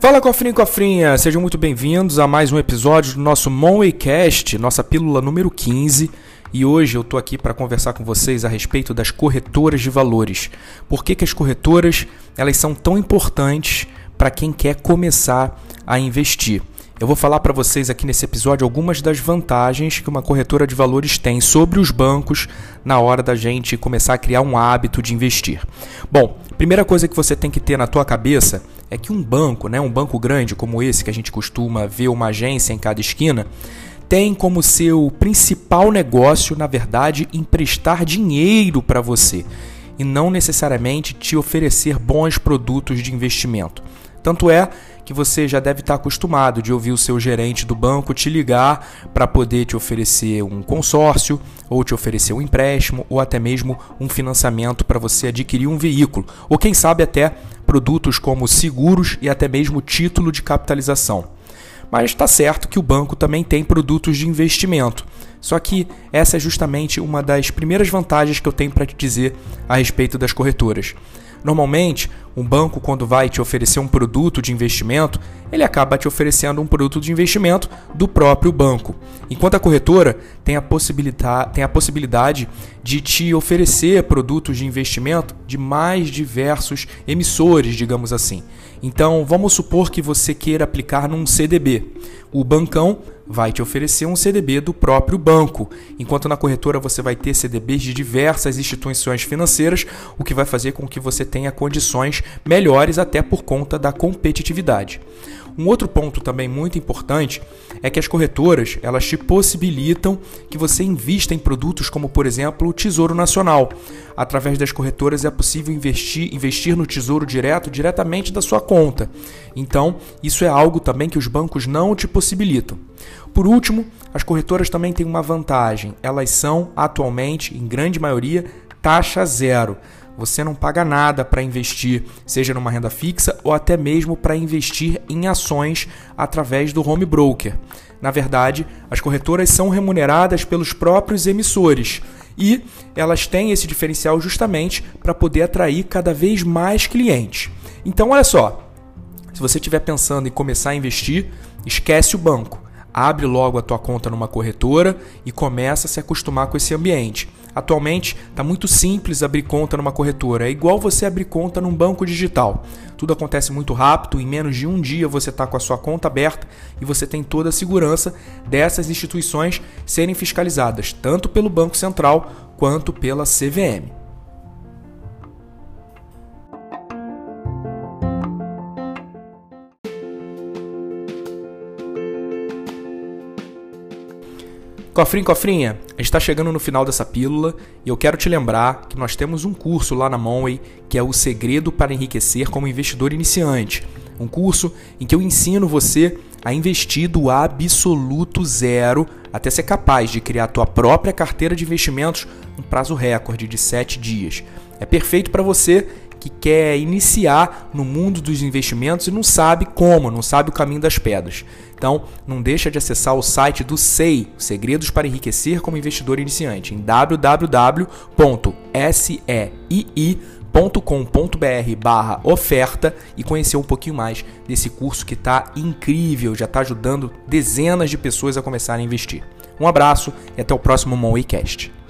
Fala cofrinho e cofrinha, sejam muito bem-vindos a mais um episódio do nosso Monwaycast, nossa pílula número 15. E hoje eu tô aqui para conversar com vocês a respeito das corretoras de valores. Por que, que as corretoras elas são tão importantes para quem quer começar a investir? Eu vou falar para vocês aqui nesse episódio algumas das vantagens que uma corretora de valores tem sobre os bancos na hora da gente começar a criar um hábito de investir. Bom, primeira coisa que você tem que ter na tua cabeça é que um banco, né, um banco grande como esse que a gente costuma ver uma agência em cada esquina, tem como seu principal negócio, na verdade, emprestar dinheiro para você e não necessariamente te oferecer bons produtos de investimento. Tanto é que você já deve estar acostumado de ouvir o seu gerente do banco te ligar para poder te oferecer um consórcio, ou te oferecer um empréstimo, ou até mesmo um financiamento para você adquirir um veículo, ou quem sabe até produtos como seguros e até mesmo título de capitalização. Mas está certo que o banco também tem produtos de investimento. Só que essa é justamente uma das primeiras vantagens que eu tenho para te dizer a respeito das corretoras. Normalmente, um banco, quando vai te oferecer um produto de investimento, ele acaba te oferecendo um produto de investimento do próprio banco. Enquanto a corretora tem a possibilidade, tem a possibilidade de te oferecer produtos de investimento de mais diversos emissores, digamos assim. Então, vamos supor que você queira aplicar num CDB. O bancão vai te oferecer um CDB do próprio banco, enquanto na corretora você vai ter CDBs de diversas instituições financeiras, o que vai fazer com que você tenha condições melhores até por conta da competitividade. Um outro ponto também muito importante é que as corretoras elas te possibilitam que você invista em produtos como, por exemplo, o Tesouro Nacional. Através das corretoras é possível investir, investir no Tesouro Direto diretamente da sua conta. Então, isso é algo também que os bancos não te possibilitam. Por último, as corretoras também têm uma vantagem. Elas são atualmente, em grande maioria, taxa zero. Você não paga nada para investir, seja numa renda fixa ou até mesmo para investir em ações através do home broker. Na verdade, as corretoras são remuneradas pelos próprios emissores e elas têm esse diferencial justamente para poder atrair cada vez mais clientes. Então, olha só, se você estiver pensando em começar a investir, esquece o banco. Abre logo a tua conta numa corretora e começa a se acostumar com esse ambiente. Atualmente está muito simples abrir conta numa corretora, é igual você abrir conta num banco digital. Tudo acontece muito rápido, em menos de um dia você está com a sua conta aberta e você tem toda a segurança dessas instituições serem fiscalizadas, tanto pelo Banco Central quanto pela CVM. Cofrinho, cofrinha, a gente está chegando no final dessa pílula e eu quero te lembrar que nós temos um curso lá na Monway que é o Segredo para Enriquecer como Investidor Iniciante. Um curso em que eu ensino você a investir do absoluto zero até ser capaz de criar a tua própria carteira de investimentos no prazo recorde de 7 dias. É perfeito para você que quer iniciar no mundo dos investimentos e não sabe como, não sabe o caminho das pedras. Então, não deixa de acessar o site do SEI, Segredos para Enriquecer como Investidor Iniciante, em www.seii.com.br barra oferta e conhecer um pouquinho mais desse curso que está incrível, já está ajudando dezenas de pessoas a começarem a investir. Um abraço e até o próximo Moneycast.